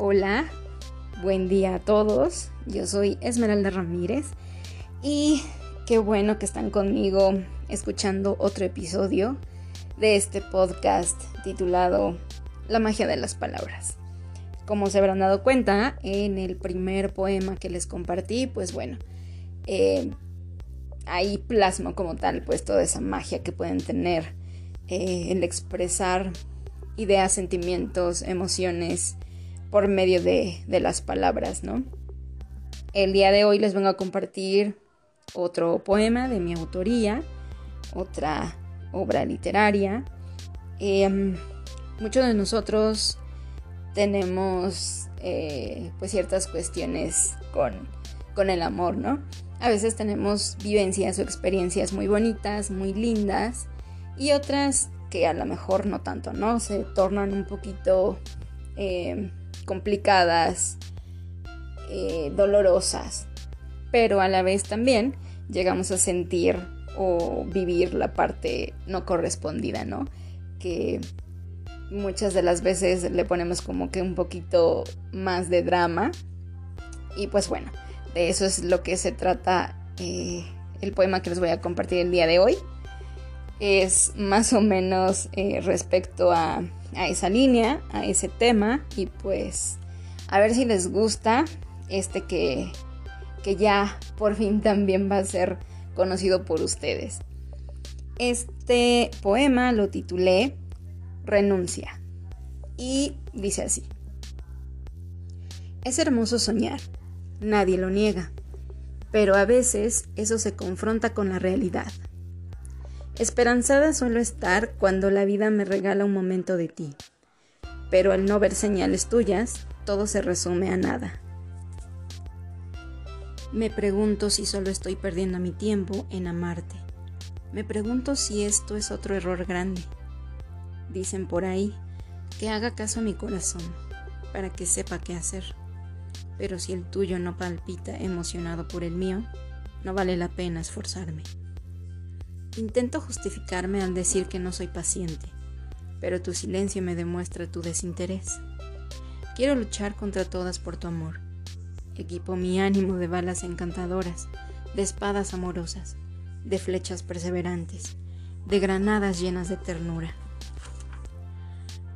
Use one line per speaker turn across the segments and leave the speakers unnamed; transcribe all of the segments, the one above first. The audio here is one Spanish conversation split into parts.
Hola, buen día a todos. Yo soy Esmeralda Ramírez y qué bueno que están conmigo escuchando otro episodio de este podcast titulado La magia de las palabras. Como se habrán dado cuenta, en el primer poema que les compartí, pues bueno, eh, ahí plasmo como tal pues toda esa magia que pueden tener eh, el expresar ideas, sentimientos, emociones, por medio de, las palabras, ¿no? El día de hoy les vengo a compartir otro poema de mi autoría, otra obra literaria. Em, muchos de nosotros tenemos eh, pues ciertas cuestiones con, con el amor, ¿no? A veces tenemos vivencias o experiencias muy bonitas, muy lindas, y otras que a lo mejor no tanto, ¿no? Se tornan un poquito em, complicadas, eh, dolorosas, pero a la vez también llegamos a sentir o vivir la parte no correspondida, ¿no? Que muchas de las veces le ponemos como que un poquito más de drama. Y pues bueno, de eso es lo que se trata eh, el poema que les voy a compartir el día de hoy. Es más o menos eh, respecto a a esa línea, a ese tema y pues a ver si les gusta este que, que ya por fin también va a ser conocido por ustedes. Este poema lo titulé Renuncia y dice así. Es hermoso soñar, nadie lo niega, pero a veces eso se confronta con la realidad. Esperanzada suelo estar cuando la vida me regala un momento de ti, pero al no ver señales tuyas, todo se resume a nada. Me pregunto si solo estoy perdiendo mi tiempo en amarte. Me pregunto si esto es otro error grande. Dicen por ahí que haga caso a mi corazón para que sepa qué hacer. Pero si el tuyo no palpita emocionado por el mío, no vale la pena esforzarme. Intento justificarme al decir que no soy paciente, pero tu silencio me demuestra tu desinterés. Quiero luchar contra todas por tu amor. Equipo mi ánimo de balas encantadoras, de espadas amorosas, de flechas perseverantes, de granadas llenas de ternura.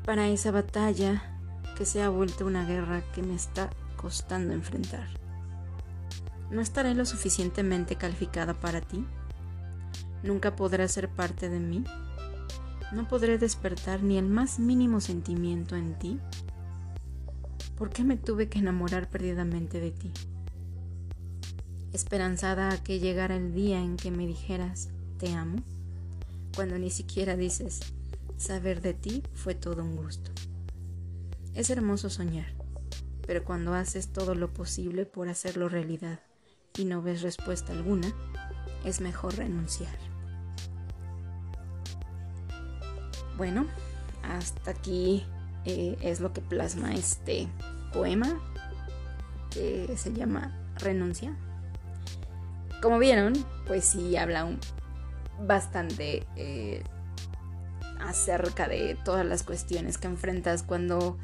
Para esa batalla que se ha vuelto una guerra que me está costando enfrentar. ¿No estaré lo suficientemente calificada para ti? Nunca podrás ser parte de mí? ¿No podré despertar ni el más mínimo sentimiento en ti? ¿Por qué me tuve que enamorar perdidamente de ti? Esperanzada a que llegara el día en que me dijeras, te amo, cuando ni siquiera dices, saber de ti fue todo un gusto. Es hermoso soñar, pero cuando haces todo lo posible por hacerlo realidad y no ves respuesta alguna, es mejor renunciar. Bueno, hasta aquí eh, es lo que plasma este poema que se llama Renuncia. Como vieron, pues sí habla bastante eh, acerca de todas las cuestiones que enfrentas cuando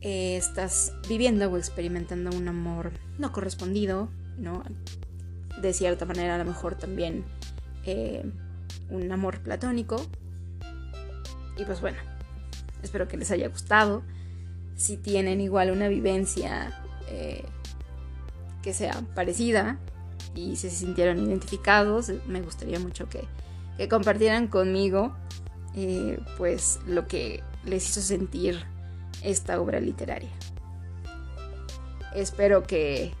eh, estás viviendo o experimentando un amor no correspondido, ¿no? De cierta manera a lo mejor también un amor platónico, y pues bueno, espero que les haya gustado. Si tienen igual una vivencia eh, que sea parecida y se sintieron identificados, me gustaría mucho que, compartieran conmigo eh, pues lo que les hizo sentir esta obra literaria. Espero que,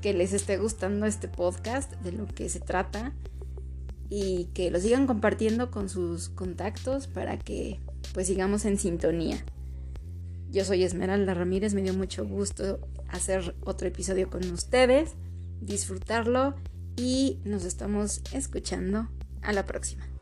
que les esté gustando este podcast, de lo que se trata y que lo sigan compartiendo con sus contactos para que pues sigamos en sintonía. Yo soy Esmeralda Ramírez, me dio mucho gusto hacer otro episodio con ustedes, disfrutarlo y nos estamos escuchando a la próxima.